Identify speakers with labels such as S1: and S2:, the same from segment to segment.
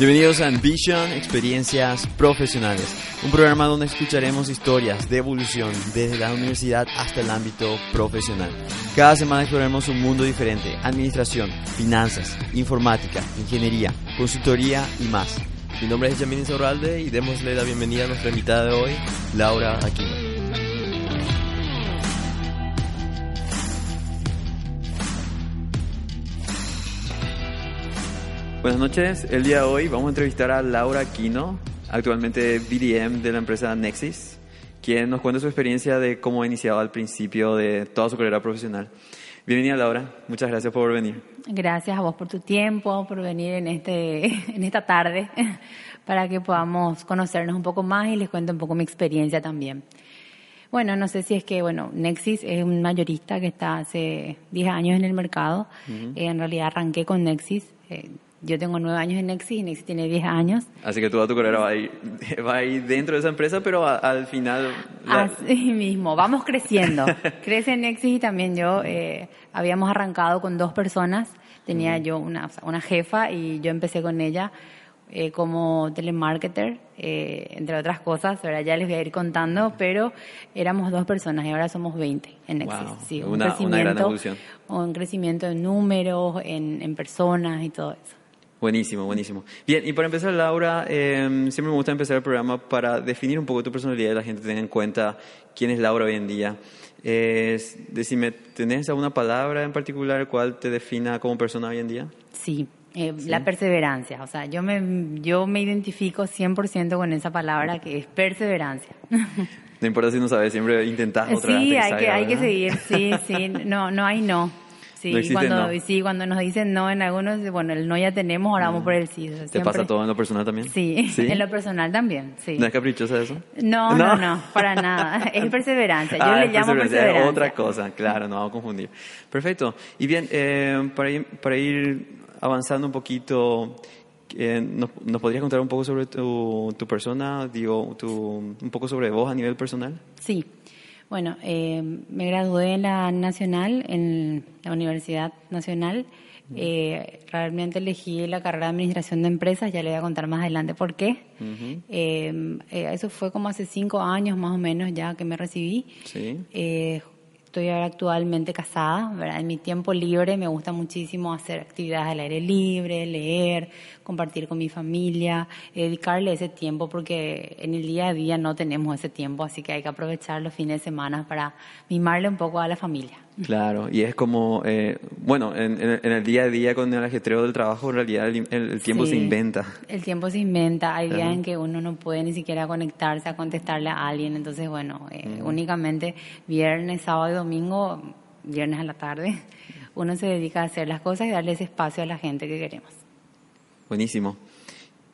S1: Bienvenidos a Ambition, Experiencias Profesionales, un programa donde escucharemos historias de evolución desde la universidad hasta el ámbito profesional. Cada semana exploraremos un mundo diferente, administración, finanzas, informática, ingeniería, consultoría y más.
S2: Mi nombre es Yamini Zorralde y démosle la bienvenida a nuestra invitada de hoy, Laura Aquino.
S1: Buenas noches, el día de hoy vamos a entrevistar a Laura Aquino, actualmente BDM de la empresa Nexis, quien nos cuenta su experiencia de cómo ha iniciado al principio de toda su carrera profesional. Bienvenida Laura, muchas gracias por venir.
S3: Gracias a vos por tu tiempo, por venir en, este, en esta tarde para que podamos conocernos un poco más y les cuento un poco mi experiencia también. Bueno, no sé si es que, bueno, Nexis es un mayorista que está hace 10 años en el mercado. Eh, en realidad arranqué con Nexis. Eh, yo tengo nueve años en Nexis y Nexis tiene diez años.
S1: Así que toda tu carrera va a ir, va a ir dentro de esa empresa, pero al final...
S3: Así mismo, vamos creciendo. Crece Nexis y también yo eh, habíamos arrancado con dos personas. Tenía yo una, una jefa y yo empecé con ella eh, como telemarketer, eh, entre otras cosas, ahora ya les voy a ir contando, pero éramos dos personas y ahora somos 20 en Nexis.
S1: sí, un una, crecimiento, una gran.
S3: Un crecimiento en números, en, en personas y todo eso.
S1: Buenísimo, buenísimo. Bien, y para empezar, Laura, em, siempre me gusta empezar el programa para definir un poco tu personalidad y la gente tenga en cuenta quién es Laura hoy en día. Es, decime, ¿tenés alguna palabra en particular cuál te defina como persona hoy en día?
S3: Sí, eh, la perseverancia. O sea, yo me, yo me identifico 100% con esa palabra que es perseverancia.
S1: No importa si no sabes, siempre intentás otra
S3: vez. Sí, hay que, hay que seguir, sí, sí. No, no hay no. Sí, cuando, sí, cuando nos dicen no en algunos, bueno, el no ya tenemos, ahora vamos mm. por el sí.
S1: ¿Te pasa todo en lo personal también?
S3: Sí, en lo personal también, sí.
S1: ¿No es caprichosa eso?
S3: No, no, no, para nada. Es perseverancia. Yo ah, le llamo perseverancia.
S1: Es otra cosa, claro, no vamos a confundir. Perfecto. Y bien, eh, para, ir, para ir avanzando un poquito, eh, ¿nos, ¿nos, podrías contar un poco sobre tu, tu persona? Digo, tu, un poco sobre vos a nivel personal.
S3: Sí. Bueno, eh, me gradué en la Nacional, en la Universidad Nacional. Eh, realmente elegí la carrera de Administración de Empresas, ya le voy a contar más adelante por qué. Eh, eso fue como hace cinco años más o menos ya que me recibí.
S1: Sí.
S3: Estoy ahora actualmente casada, ¿verdad? En mi tiempo libre me gusta muchísimo hacer actividades al aire libre, leer, compartir con mi familia, dedicarle ese tiempo porque en el día a día no tenemos ese tiempo, así que hay que aprovechar los fines de semana para mimarle un poco a la familia.
S1: Claro, y es como, eh, bueno, en, el día a día con el ajetreo del trabajo, en realidad el, tiempo se inventa.
S3: El tiempo se inventa, hay días en que uno no puede ni siquiera conectarse a contestarle a alguien, entonces bueno, eh, únicamente viernes, sábado y domingo, viernes a la tarde, uno se dedica a hacer las cosas y darle ese espacio a la gente que queremos.
S1: Buenísimo.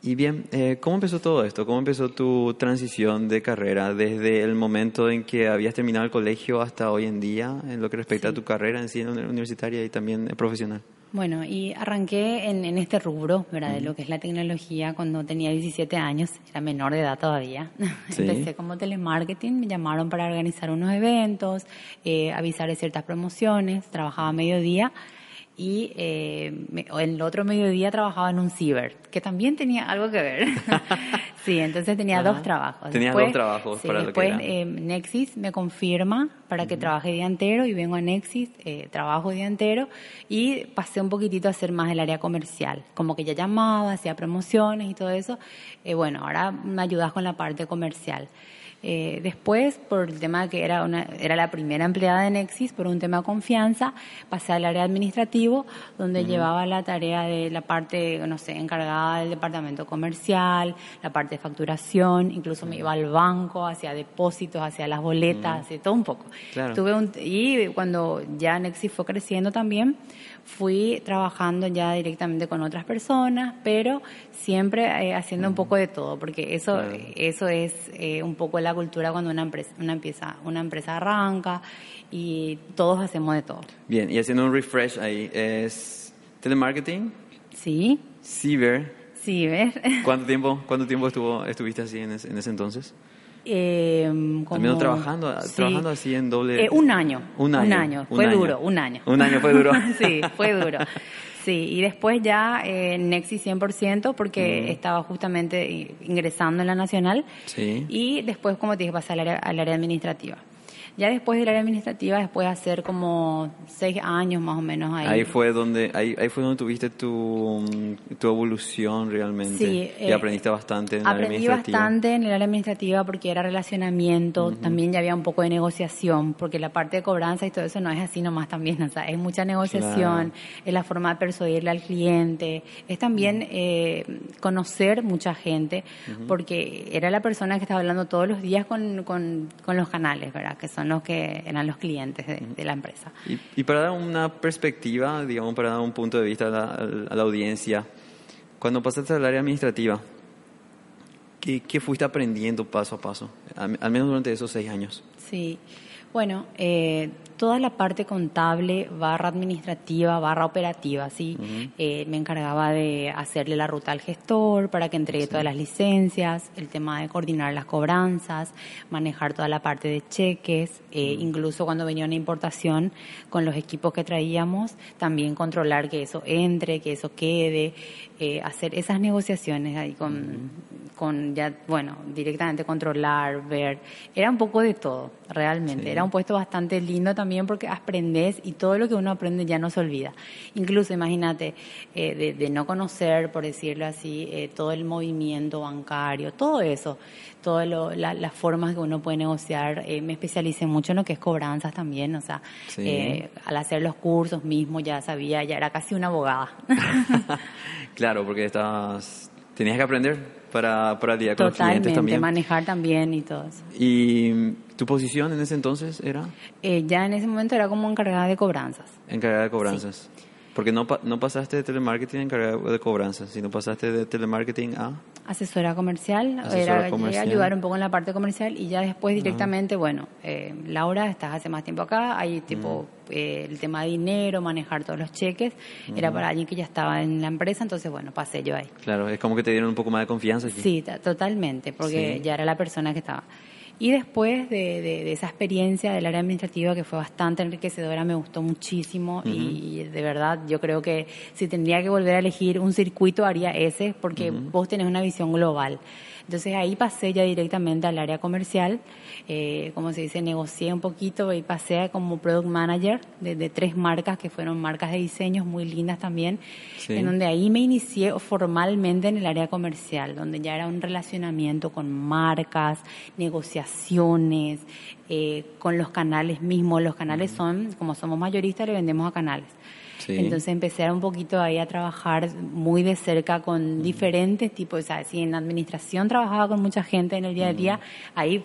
S1: Y bien, eh, ¿cómo empezó todo esto? ¿Cómo empezó tu transición de carrera desde el momento en que habías terminado el colegio hasta hoy en día, en lo que respecta a tu carrera en sí universitaria y también profesional?
S3: Bueno, y arranqué en, este rubro, ¿verdad? De lo que es la tecnología cuando tenía 17 años, era menor de edad todavía. Empecé como telemarketing, me llamaron para organizar unos eventos, eh, avisar de ciertas promociones, trabajaba a mediodía y eh, el otro mediodía trabajaba en un ciber, que también tenía algo que ver. sí, entonces tenía dos trabajos.
S1: Tenía dos trabajos para
S3: después,
S1: lo que
S3: eh, Nexis me confirma para que trabaje día entero y vengo a Nexis, eh, trabajo día entero y pasé un poquitito a hacer más el área comercial, como que ya llamaba, hacía promociones y todo eso. Eh, bueno, ahora me ayudas con la parte comercial. Eh, después, por el tema de que era, una, era la primera empleada de Nexis, por un tema de confianza, pasé al área administrativo, donde llevaba la tarea de la parte, no sé, encargada del departamento comercial, la parte de facturación, incluso me iba al banco, hacía depósitos, hacía las boletas, hacía todo un poco. Tuve un, y cuando ya Nexis fue creciendo también, fui trabajando ya directamente con otras personas, pero siempre eh, haciendo un poco de todo, porque eso, eso es eh, un poco la cultura cuando una empresa, una, empieza, una empresa arranca y todos hacemos de todo.
S1: Bien, y haciendo un refresh ahí, ¿es telemarketing?
S3: Sí.
S1: Ciber.
S3: Ciber.
S1: ¿Cuánto tiempo, cuánto tiempo estuvo, estuviste así en en ese entonces?
S3: Eh,
S1: como, trabajando, trabajando así en doble.
S3: Eh, un año. Un año. Un año. Fue duro, un año.
S1: Un año fue duro.
S3: sí, fue duro. Sí, y después ya eh, Nexi 100% porque estaba justamente ingresando en la nacional.
S1: Sí.
S3: Y después, como te dije, pasé al área, al área administrativa. Ya después del área administrativa, después de hacer como seis años más o menos ahí.
S1: Ahí fue donde, ahí, ahí fue donde tuviste tu, tu evolución realmente.
S3: Sí,
S1: y
S3: eh,
S1: aprendiste bastante en el área
S3: Aprendí
S1: administrativa.
S3: bastante en el área administrativa porque era relacionamiento, también ya había un poco de negociación, porque la parte de cobranza y todo eso no es así nomás también, o sea, es mucha negociación, es la forma de persuadirle al cliente, es también eh, conocer mucha gente, porque era la persona que estaba hablando todos los días con, con, con los canales, ¿verdad? Que son los que eran los clientes de, de la empresa.
S1: Y, y para dar una perspectiva, digamos, para dar un punto de vista a la, a la audiencia, cuando pasaste al área administrativa, ¿qué, qué fuiste aprendiendo paso a paso? Al, al menos durante esos seis años.
S3: Sí, bueno, eh, toda la parte contable, barra administrativa, barra operativa, ¿sí? Eh, me encargaba de hacerle la ruta al gestor para que entregue todas las licencias, el tema de coordinar las cobranzas, manejar toda la parte de cheques, eh, incluso cuando venía una importación con los equipos que traíamos, también controlar que eso entre, que eso quede, eh, hacer esas negociaciones ahí con, con ya, bueno, directamente controlar, ver. Era un poco de todo, realmente.
S1: Sí.
S3: Era un puesto bastante lindo también porque aprendes y todo lo que uno aprende ya no se olvida. Incluso, imagínate, eh, de, de no conocer, por decirlo así, eh, todo el movimiento bancario, todo eso, todas la, las formas que uno puede negociar. Eh, me especialicé mucho en lo que es cobranzas también, o sea,
S1: Sí.
S3: eh, al hacer los cursos mismo ya sabía, ya era casi una abogada.
S1: claro, porque estabas, tenías que aprender para, para lidiar con los clientes
S3: Totalmente,
S1: también.
S3: manejar también y todo eso.
S1: ¿Y tu posición en ese entonces era
S3: Eh, ya en ese momento era como encargada de cobranzas.
S1: encargada de cobranzas? Porque no, no pasaste de telemarketing a encargada de cobranzas, sino pasaste de telemarketing a...
S3: Asesora comercial,
S1: Asesora
S3: era,
S1: comercial.
S3: ayudar un poco en la parte comercial y ya después directamente, bueno, eh, Laura, estás hace más tiempo acá, hay tipo eh, el tema de dinero, manejar todos los cheques, era para alguien que ya estaba en la empresa, entonces bueno, pasé yo ahí.
S1: Claro, es como que te dieron un poco más de confianza. aquí.
S3: Sí, ta- totalmente, porque
S1: Sí.
S3: ya era la persona que estaba. Y después de, de- de esa experiencia del área administrativa que fue bastante enriquecedora, me gustó muchísimo y de verdad yo creo que si tendría que volver a elegir un circuito haría ese porque vos tenés una visión global. Entonces ahí pasé ya directamente al área comercial, eh, como se dice, negocié un poquito y pasé como product manager de, de tres marcas que fueron marcas de diseños muy lindas también,
S1: Sí.
S3: en donde ahí me inicié formalmente en el área comercial, donde ya era un relacionamiento con marcas, negociaciones, eh, con los canales mismos. Los canales son, como somos mayoristas, le vendemos a canales.
S1: Sí.
S3: Entonces empecé un poquito ahí a trabajar muy de cerca con diferentes tipos, o sea, si en administración trabajaba con mucha gente en el día a día, ahí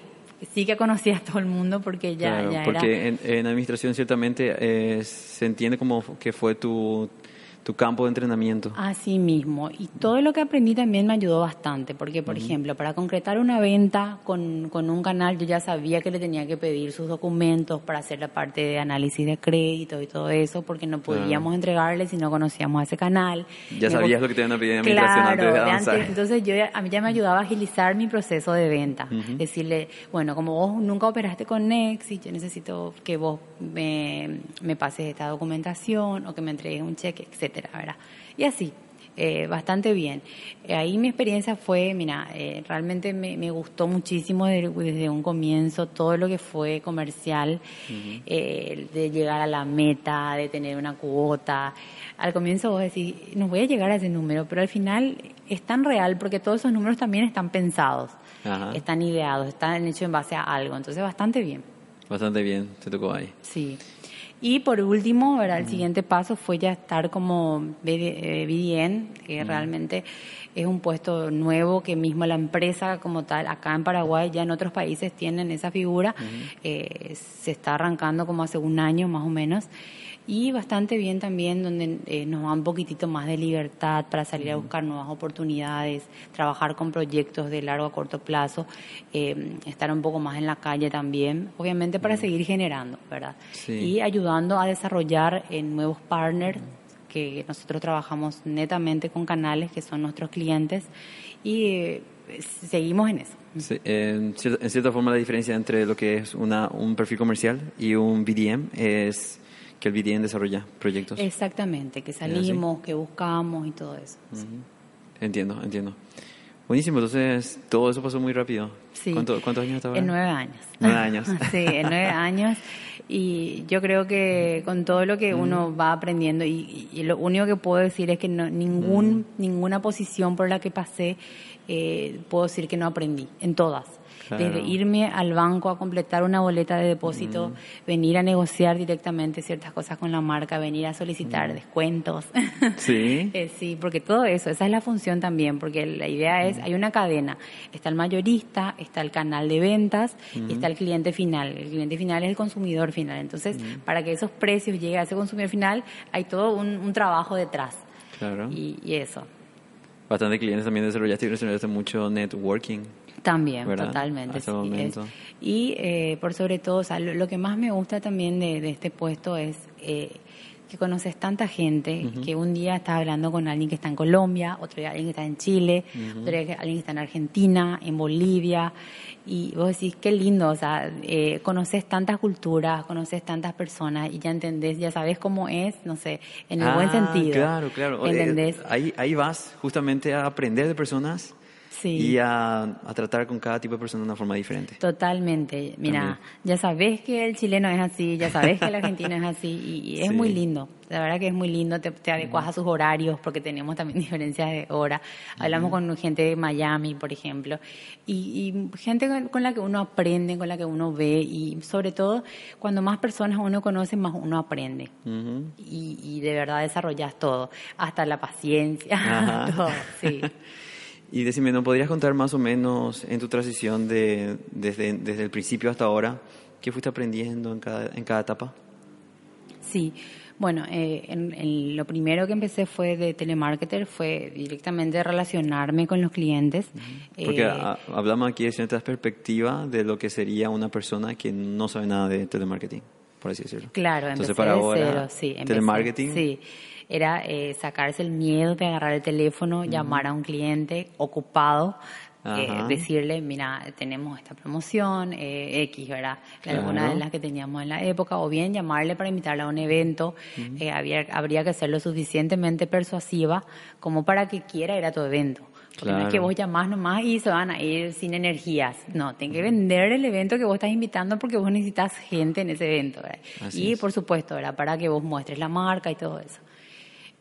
S3: sí que conocía a todo el mundo porque ya,
S1: Claro,
S3: ya
S1: porque
S3: era...
S1: en, en administración ciertamente eh, se entiende como que fue tu, tu campo de entrenamiento.
S3: Así mismo. Y todo lo que aprendí también me ayudó bastante, porque, por ejemplo, para concretar una venta con, con un canal, yo ya sabía que le tenía que pedir sus documentos para hacer la parte de análisis de crédito y todo eso, porque no podíamos entregarle si no conocíamos a ese canal.
S1: Ya sabías lo que te iban a pedir en
S3: Claro,
S1: antes de avanzar.
S3: antes. entonces yo a mí ya me ayudaba a agilizar mi proceso de venta. Decirle, bueno, como vos nunca operaste con Nexi, yo necesito que vos me, me pases esta documentación o que me entregues un cheque, etcétera, ¿verdad? Y así. eh, bastante bien. Eh, ahí mi experiencia fue, mira, eh, realmente me, me gustó muchísimo de- desde un comienzo todo lo que fue comercial, eh, de llegar a la meta, de tener una cuota. Al comienzo vos decís, no voy a llegar a ese número, pero al final es tan real porque todos esos números también están pensados, están ideados, están hechos en base a algo. Entonces, bastante bien.
S1: Bastante bien, te tocó ahí.
S3: Sí. Y por último, ¿verdad? el siguiente paso fue ya estar como BD eh, BDN, que realmente es un puesto nuevo que mismo la empresa como tal, acá en Paraguay, ya en otros países tienen esa figura, eh, se está arrancando como hace un año más o menos. Y bastante bien también, donde eh, nos da un poquitito más de libertad para salir a buscar nuevas oportunidades, trabajar con proyectos de largo a corto plazo, eh, estar un poco más en la calle también, obviamente para seguir generando, ¿verdad?
S1: Sí.
S3: Y ayudando a desarrollar eh, nuevos partners que nosotros trabajamos netamente con canales que son nuestros clientes y eh, seguimos en eso.
S1: Sí, en, cier- en cierta forma la diferencia entre lo que es una, un perfil comercial y un BDM es que el BDN desarrolla proyectos.
S3: Exactamente, que salimos, que buscamos y todo eso. sí.
S1: Entiendo, entiendo. Buenísimo, entonces todo eso pasó muy rápido.
S3: Sí.
S1: ¿Cuánto- ¿Cuántos años estaba?
S3: En nueve años.
S1: Nueve años.
S3: sí, en nueve años. Y yo creo que con todo lo que uno va aprendiendo, y, y lo único que puedo decir es que no, ningún, ninguna posición por la que pasé, eh, puedo decir que no aprendí, en todas.
S1: Claro.
S3: Desde irme al banco a completar una boleta de depósito, venir a negociar directamente ciertas cosas con la marca, venir a solicitar descuentos.
S1: Sí.
S3: Eh, sí, porque todo eso, esa es la función también, porque la idea es, hay una cadena, está el mayorista, está el canal de ventas y está el cliente final. El cliente final es el consumidor final. Entonces, para que esos precios lleguen a ese consumidor final, hay todo un, un trabajo detrás.
S1: Claro.
S3: Y, y eso,
S1: Bastante clientes también desarrollaste y desarrollaste mucho networking.
S3: También,
S1: ¿Verdad?
S3: totalmente. Sí, es. Y eh, por sobre todo, o sea, lo, lo que más me gusta también de, de este puesto es eh, que conoces tanta gente, que un día estás hablando con alguien que está en Colombia, otro día alguien que está en Chile, otro día alguien que está en Argentina, en Bolivia, y vos decís, qué lindo, o sea, eh, conoces tantas culturas, conoces tantas personas y ya entendés, ya sabes cómo es, no sé, en el buen
S1: Ah,
S3: sentido.
S1: Claro, claro. Eh,
S3: ¿Entendés?
S1: ahí, ahí vas justamente a aprender de personas
S3: Sí.
S1: y a, a tratar con cada tipo de persona de una forma diferente.
S3: Totalmente. Mira,
S1: También.
S3: ya sabes que el chileno es así, ya sabes que el argentino es así y, y es
S1: Sí.
S3: muy lindo. La verdad que es muy lindo, te, te adecuas a sus horarios porque tenemos también diferencias de hora. Hablamos con gente de Miami, por ejemplo, y, y gente con, la que uno aprende, con la que uno ve y sobre todo cuando más personas uno conoce, más uno aprende. Y, y de verdad desarrollas todo, hasta la paciencia, todo, sí.
S1: Y decime, ¿no podrías contar más o menos en tu transición de, desde, desde el principio hasta ahora? ¿Qué fuiste aprendiendo en cada, en cada etapa?
S3: Sí, bueno, eh, en- en lo primero que empecé fue de telemarketer, fue directamente relacionarme con los clientes.
S1: Porque
S3: Eh,
S1: a- hablamos aquí de cierta perspectiva de lo que sería una persona que no sabe nada de telemarketing, por así decirlo.
S3: Claro,
S1: Entonces,
S3: empecé
S1: para
S3: de
S1: ahora,
S3: cero, sí. empecé,
S1: telemarketing,
S3: Sí, era eh, sacarse el miedo de agarrar el teléfono, llamar a un cliente ocupado, eh, decirle, mira, tenemos esta promoción, eh, X, ¿verdad?
S1: Claro.
S3: Alguna de las que teníamos en la época, o bien llamarle para invitarle a un evento, eh, había, habría que ser lo suficientemente persuasiva como para que quiera ir a tu evento. Porque no es
S1: Claro.
S3: que vos llamás nomás y se van a ir sin energías. No, tenés que vender el evento que vos estás invitando porque vos necesitas gente en ese evento. y
S1: es.
S3: por supuesto, ¿verdad? para que vos muestres la marca y todo eso.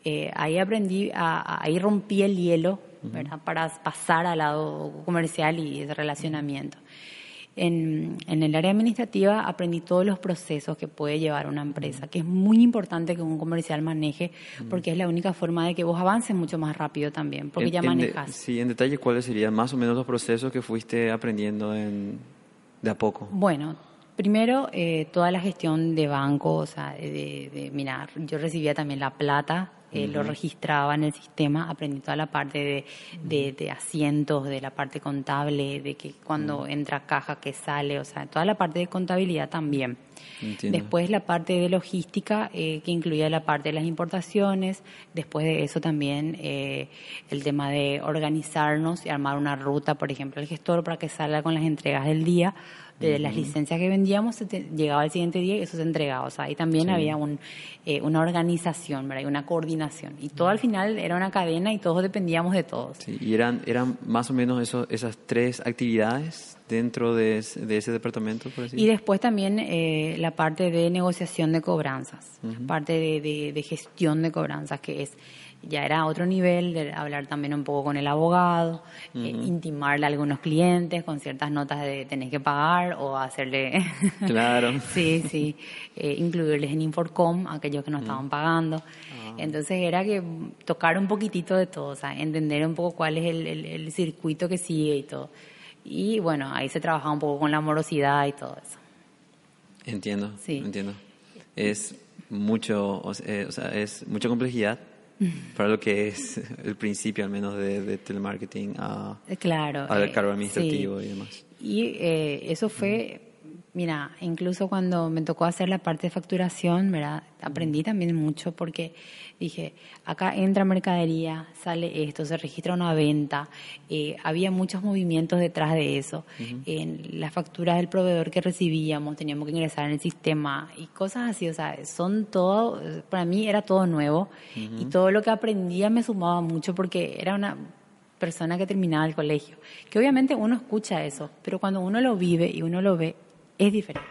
S3: Eh, ahí aprendí, a- a- ahí rompí el hielo, ¿verdad? Para pasar al lado comercial y de relacionamiento. En, en el área administrativa aprendí todos los procesos que puede llevar una empresa, que es muy importante que un comercial maneje, porque es la única forma de que vos avances mucho más rápido también, porque
S1: En-
S3: ya
S1: en de-
S3: manejas.
S1: sí, en detalle, ¿cuáles serían más o menos los procesos que fuiste aprendiendo en, de a poco?
S3: Bueno, primero eh, toda la gestión de banco, o sea, de, de- mira, yo recibía también la plata, eh, lo registraba en el sistema, aprendí toda la parte de, de- de asientos, de la parte contable, de que cuando entra caja, que sale, o sea, toda la parte de contabilidad también.
S1: Entiendo.
S3: Después la parte de logística, eh, que incluía la parte de las importaciones. Después de eso también eh, el tema de organizarnos y armar una ruta, por ejemplo, el gestor para que salga con las entregas del día. De las licencias que vendíamos, se te- llegaba el siguiente día y eso se entregaba. O sea, ahí también
S1: Sí.
S3: había un, eh, una organización, ¿verdad? Y una coordinación. Y todo al final era una cadena y todos dependíamos de todos.
S1: Sí, y eran, eran más o menos eso, esas tres actividades dentro de, ese- de ese departamento, por así
S3: Y después también eh, la parte de negociación de cobranzas, parte de, de- de gestión de cobranzas, que es ya era otro nivel, de hablar también un poco con el abogado, eh, intimarle a algunos clientes con ciertas notas de tenés que pagar o hacerle...
S1: Claro.
S3: sí, sí, eh, incluirles en Inforcom, aquellos que no estaban pagando.
S1: Ah.
S3: Entonces era que tocar un poquitito de todo, o sea, entender un poco cuál es el, el- el circuito que sigue y todo. Y bueno, ahí se trabajaba un poco con la morosidad y todo eso.
S1: Entiendo,
S3: Sí.
S1: entiendo. Es mucho, o sea, eh, o sea, es mucha complejidad para lo que es el principio al menos de, de telemarketing a,
S3: Eh, Claro.
S1: al
S3: eh,
S1: cargo administrativo
S3: sí.
S1: y demás.
S3: Y eh, eso fue Mira, incluso cuando me tocó hacer la parte de facturación, ¿verdad? Aprendí también mucho porque dije, acá entra mercadería, sale esto, se registra una venta, eh, había muchos movimientos detrás de eso. En las facturas del proveedor que recibíamos, teníamos que ingresar en el sistema y cosas así, o sea, son todo, para mí era todo nuevo y todo lo que aprendía me sumaba mucho porque era una persona que terminaba el colegio. Que obviamente uno escucha eso, pero cuando uno lo vive y uno lo ve, es diferente.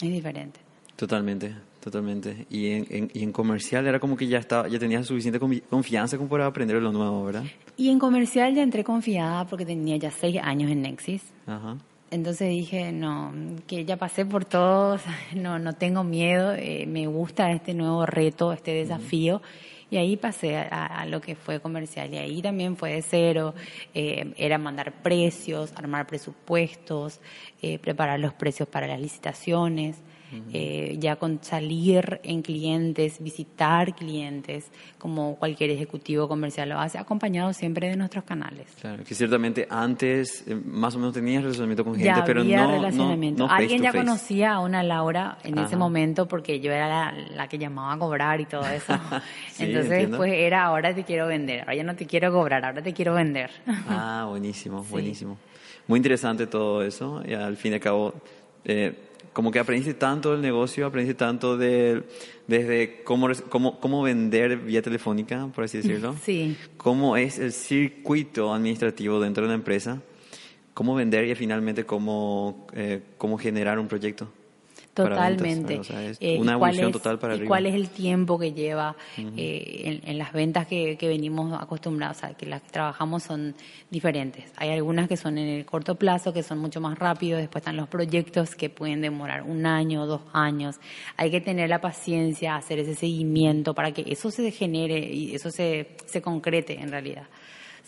S3: Es diferente.
S1: Totalmente, totalmente. Y en, y en comercial era como que ya estaba, ya tenía suficiente confianza como para aprender lo nuevo, ¿verdad?
S3: Y en comercial ya entré confiada porque tenía ya seis años en Nexis. Ajá. Entonces dije, no, que ya pasé por todo, no, no tengo miedo, eh, me gusta este nuevo reto, este desafío. Y ahí pasé a, lo que fue comercial. Y ahí también fue de cero. Eh, era mandar precios, armar presupuestos, eh, preparar los precios para las licitaciones. Eh, ya con salir en clientes, visitar clientes, como cualquier ejecutivo comercial lo hace, acompañado siempre de nuestros canales.
S1: Claro, que ciertamente antes más o menos tenías relacionamiento con gente, pero
S3: no, relacionamiento. Alguien ya conocía a una Laura en ese momento porque yo era la, que llamaba a cobrar y todo eso. Entonces, pues era ahora te quiero vender, ahora ya no te quiero cobrar, ahora te quiero vender.
S1: ah, buenísimo, buenísimo. Muy interesante todo eso y al fin y al cabo... Eh, como que aprendiste tanto del negocio, aprendiste tanto de, desde cómo, cómo, cómo vender vía telefónica, por así decirlo.
S3: Sí.
S1: Cómo es el circuito administrativo dentro de una empresa, cómo vender y finalmente cómo, eh, cómo generar un proyecto.
S3: Totalmente.
S1: Eh, una evolución total para
S3: y ¿Cuál es el tiempo que lleva eh, en, las ventas que, venimos acostumbrados? O sea, que las que trabajamos son diferentes. Hay algunas que son en el corto plazo, que son mucho más rápidos. Después están los proyectos que pueden demorar un año, dos años. Hay que tener la paciencia, hacer ese seguimiento para que eso se genere y eso se, se concrete en realidad.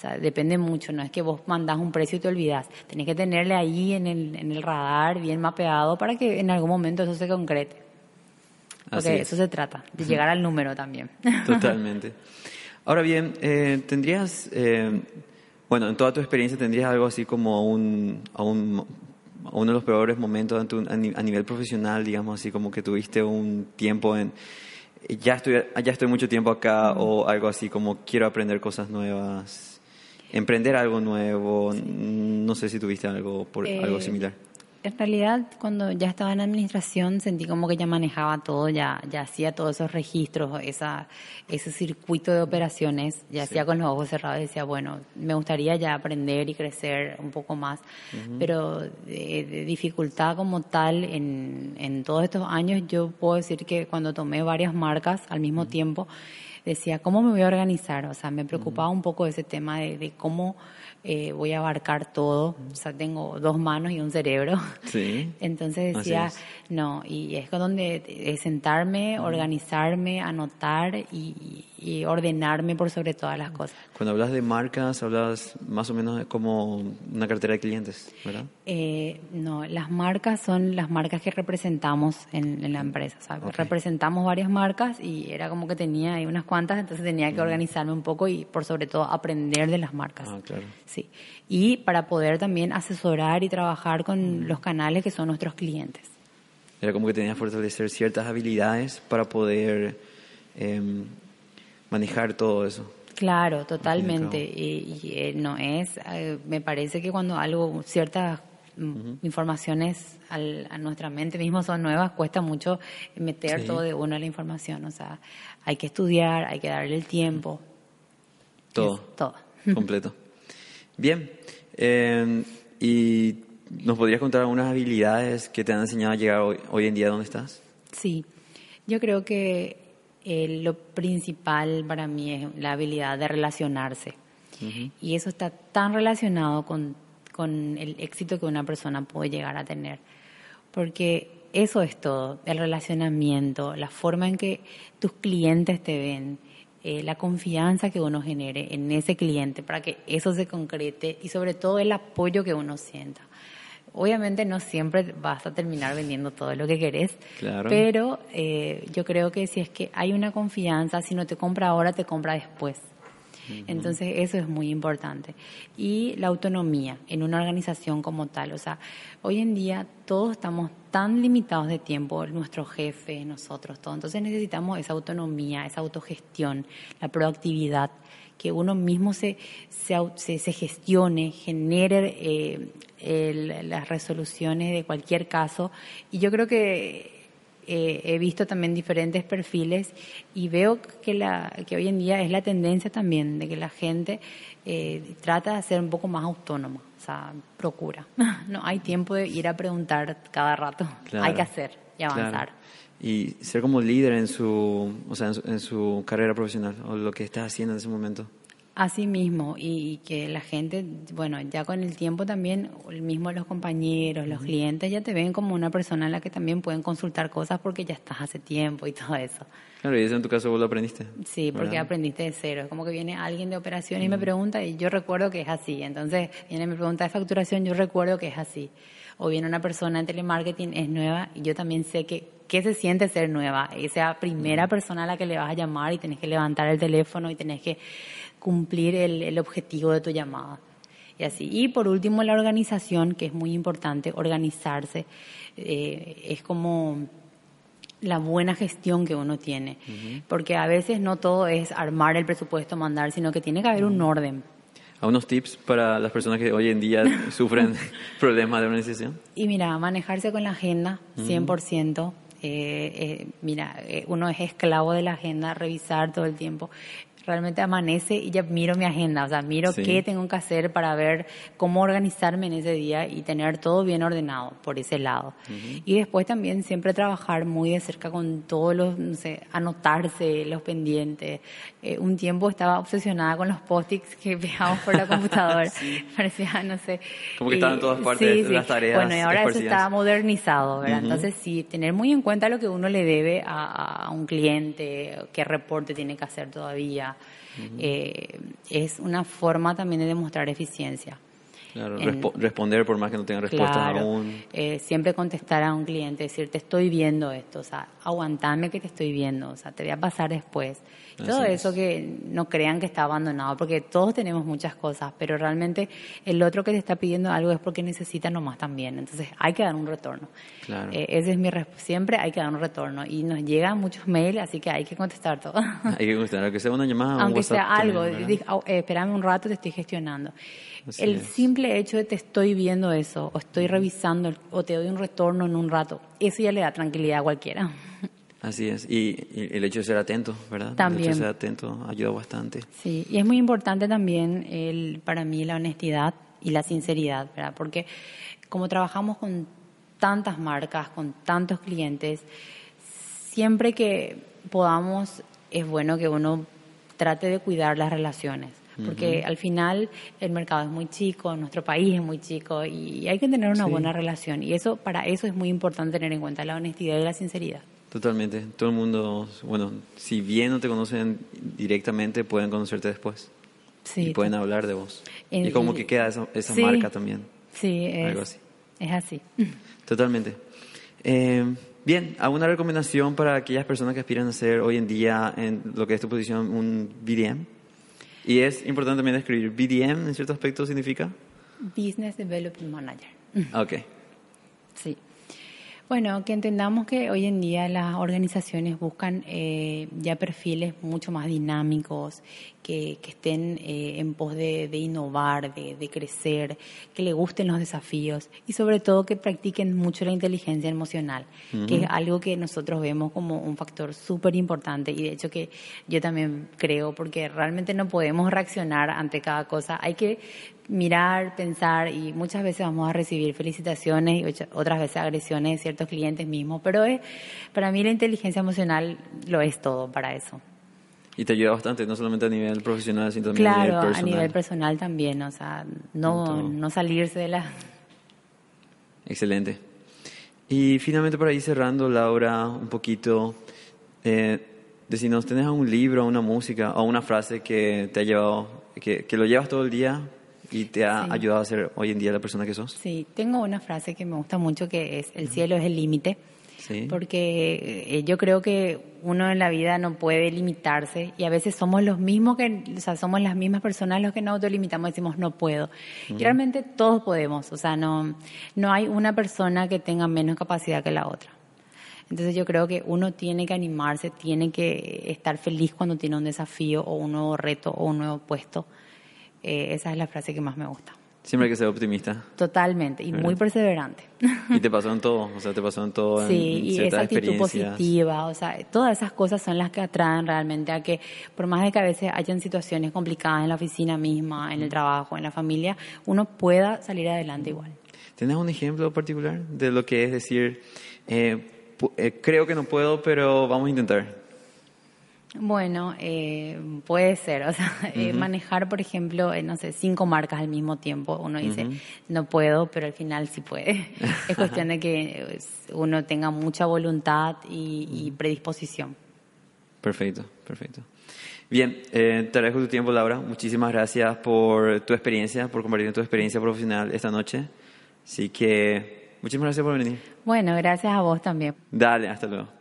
S3: O sea, depende mucho, no es que vos mandás un precio y te olvidas. Tenés que tenerle ahí en el, en el radar bien mapeado para que en algún momento eso se concrete. Porque eso se trata, de llegar al número también.
S1: Totalmente. Ahora bien, eh, tendrías, eh, bueno, en toda tu experiencia tendrías algo así como un, a un, uno de los peores momentos a nivel profesional, digamos así, como que tuviste un tiempo en, ya estoy, ya estoy mucho tiempo acá o algo así como quiero aprender cosas nuevas emprender algo nuevo. No sé si tuviste algo, por, algo eh, similar.
S3: En realidad, cuando ya estaba en administración, sentí como que ya manejaba todo, ya, ya hacía todos esos registros, esa, ese circuito de operaciones, ya hacía con los ojos cerrados y decía, bueno, me gustaría ya aprender y crecer un poco más, pero de, dificultad como tal en, en todos estos años, yo puedo decir que cuando tomé varias marcas al mismo tiempo, decía, ¿cómo me voy a organizar? O sea, me preocupaba un poco ese tema de, cómo eh, voy a abarcar todo. O sea, tengo dos manos y un cerebro.
S1: Sí.
S3: Entonces decía, no, y es donde sentarme, organizarme, anotar y, y ordenarme por sobre todas las cosas.
S1: Cuando hablas de marcas, hablas más o menos como una cartera de clientes, ¿verdad?
S3: Eh, no, las marcas son las marcas que representamos en, la empresa. Representamos varias marcas y era como que tenía ahí unas cuantas, entonces tenía que organizarme un poco y por sobre todo aprender de las marcas.
S1: Ah, claro.
S3: Sí. Y para poder también asesorar y trabajar con los canales que son nuestros clientes.
S1: Era como que tenía que fortalecer ciertas habilidades para poder eh, manejar todo eso.
S3: Claro, totalmente. Y, eh, no es, eh, me parece que cuando algo, ciertas informaciones a nuestra mente mismo son nuevas, cuesta mucho meter todo de uno a la información. O sea, hay que estudiar, hay que darle el tiempo.
S1: Todo.
S3: todo.
S1: Completo. Bien. Eh, ¿Y nos podrías contar algunas habilidades que te han enseñado a llegar hoy, hoy en día donde estás?
S3: Sí. Yo creo que eh, lo principal para mí es la habilidad de relacionarse. Y eso está tan relacionado con, con el éxito que una persona puede llegar a tener. Porque eso es todo, el relacionamiento, la forma en que tus clientes te ven, eh, la confianza que uno genere en ese cliente para que eso se concrete y sobre todo el apoyo que uno sienta. Obviamente no siempre vas a terminar vendiendo todo lo que querés, pero eh, yo creo que si es que hay una confianza, si no te compra ahora, te compra después. Entonces eso es muy importante. Y la autonomía en una organización como tal. O sea, hoy en día todos estamos tan limitados de tiempo, nuestro jefe, nosotros, todos. Entonces necesitamos esa autonomía, esa autogestión, la proactividad que uno mismo se, se, se, gestione, genere eh, las resoluciones de cualquier caso. Y yo creo que eh, he visto también diferentes perfiles y veo que, la, que hoy en día es la tendencia también de que la gente eh, trata de ser un poco más autónoma, o sea, procura. No hay tiempo de ir a preguntar cada rato, hay que hacer y avanzar.
S1: Y ser como líder en su, o sea, en su, carrera profesional o lo que estás haciendo en ese momento.
S3: Así mismo, y, que la gente, bueno, ya con el tiempo también, el mismo los compañeros, los clientes ya te ven como una persona a la que también pueden consultar cosas porque ya estás hace tiempo y todo eso.
S1: Claro, y eso en tu caso vos lo aprendiste.
S3: Sí, porque aprendiste de cero. Es como que viene alguien de operación y me pregunta y yo recuerdo que es así. Entonces viene mi pregunta de facturación, yo recuerdo que es así. O viene una persona en telemarketing, es nueva y yo también sé que qué se siente ser nueva. Esa primera persona a la que le vas a llamar y tenés que levantar el teléfono y tenés que cumplir el, objetivo de tu llamada. Y así. Y por último, la organización, que es muy importante, organizarse. Eh, es como la buena gestión que uno tiene. Porque a veces no todo es armar el presupuesto, mandar, sino que tiene que haber un orden.
S1: ¿Algunos tips para las personas que hoy en día sufren problemas de organización?
S3: Y mira, manejarse con la agenda, 100%. Eh, eh, mira, eh, uno es esclavo de la agenda, revisar todo el tiempo realmente amanece y ya miro mi agenda, o sea, miro qué tengo que hacer para ver cómo organizarme en ese día y tener todo bien ordenado por ese lado. Y después también siempre trabajar muy de cerca con todos los, no sé, anotarse los pendientes. Eh, un tiempo estaba obsesionada con los post-its que pegamos por la computadora. Parecía, no sé.
S1: Como que estaban en todas partes de las tareas.
S3: Bueno, y ahora eso está modernizado, ¿verdad? Entonces, sí, tener muy en cuenta lo que uno le debe a, a un cliente, qué reporte tiene que hacer todavía eh, es una forma también de demostrar eficiencia.
S1: Claro, responder por más que no tenga respuesta aún.
S3: Eh, siempre contestar a un cliente, decir, te estoy viendo esto, o sea, aguantame que te estoy viendo, o sea, te voy a pasar después. Todo eso que no crean que está abandonado, porque todos tenemos muchas cosas, pero realmente el otro que te está pidiendo algo es porque necesita nomás también. Entonces hay que dar un retorno. Claro. Eh, ese es mi siempre hay que dar un retorno. Y nos llegan muchos mails, así que hay que contestar todo.
S1: hay que contestar, aunque sea una llamada.
S3: Aunque sea algo, oh, eh, espérame un rato, te estoy gestionando. El simple hecho de te estoy viendo eso, o estoy revisando, o te doy un retorno en un rato, eso ya le da tranquilidad a cualquiera.
S1: Así es, y, el hecho de ser atento, ¿verdad?
S3: También.
S1: El hecho de ser atento ayuda bastante.
S3: Sí, y es muy importante también el, para mí la honestidad y la sinceridad, ¿verdad? Porque como trabajamos con tantas marcas, con tantos clientes, siempre que podamos es bueno que uno trate de cuidar las relaciones. Porque al final el mercado es muy chico, nuestro país es muy chico y hay que tener una buena relación. Y eso para eso es muy importante tener en cuenta la honestidad y la sinceridad.
S1: Totalmente. Todo el mundo, bueno, si bien no te conocen directamente, pueden conocerte después. Sí. Y pueden hablar de vos. y como que queda esa, esa marca también.
S3: Sí, es, Algo así. es así.
S1: Totalmente. Eh, bien, ¿alguna recomendación para aquellas personas que aspiran a ser hoy en día en lo que es tu posición un BDM? Y es importante también escribir BDM en cierto aspecto significa?
S3: Business Development Manager.
S1: Ok.
S3: Sí. Bueno, que entendamos que hoy en día las organizaciones buscan eh, ya perfiles mucho más dinámicos, que, estén eh, en pos de, innovar, de, crecer, que le gusten los desafíos y sobre todo que practiquen mucho la inteligencia emocional, que es algo que nosotros vemos como un factor súper importante y de hecho que yo también creo, porque realmente no podemos reaccionar ante cada cosa, hay que mirar, pensar y muchas veces vamos a recibir felicitaciones y otras veces agresiones de ciertos clientes mismos, pero es, para mí la inteligencia emocional lo es todo para eso.
S1: Y te ayuda bastante, no solamente a nivel profesional, sino también
S3: a
S1: nivel personal.
S3: a nivel personal también, o sea, no, no salirse de la...
S1: Excelente. Y finalmente por ahí cerrando, Laura, un poquito, eh, decinos, ¿tenés un libro, una música o una frase que te ha llevado, que, que lo llevas todo el día y te ha ayudado a ser hoy en día la persona que sos?
S3: Sí, tengo una frase que me gusta mucho que es, el cielo es el límite
S1: Sí.
S3: Porque eh, yo creo que uno en la vida no puede limitarse y a veces somos los mismos que, o sea, somos las mismas personas los que nos autolimitamos y decimos no puedo. Y realmente todos podemos, o sea, no, no hay una persona que tenga menos capacidad que la otra. Entonces yo creo que uno tiene que animarse, tiene que estar feliz cuando tiene un desafío o un nuevo reto o un nuevo puesto. Eh, esa es la frase que más me gusta.
S1: Siempre hay que ser optimista.
S3: Totalmente, y muy perseverante.
S1: Y te pasó en todo, o sea, te pasó en todo.
S3: Sí,
S1: en
S3: y esa actitud positiva, o sea, todas esas cosas son las que atraen realmente a que, por más de que a veces hayan situaciones complicadas en la oficina misma, en el trabajo, en la familia, uno pueda salir adelante igual.
S1: ¿Tienes un ejemplo particular de lo que es decir, eh, eh, creo que no puedo, pero vamos a intentar?
S3: Bueno, eh, puede ser, o sea, eh, manejar, por ejemplo, eh, no sé, cinco marcas al mismo tiempo, uno dice, no puedo, pero al final sí puede. es cuestión de que eh, uno tenga mucha voluntad y, y predisposición.
S1: Perfecto, perfecto. Bien, eh, te agradezco tu tiempo, Laura. Muchísimas gracias por tu experiencia, por compartir tu experiencia profesional esta noche. Así que, muchísimas gracias por venir.
S3: Bueno, gracias a vos también.
S1: Dale, hasta luego.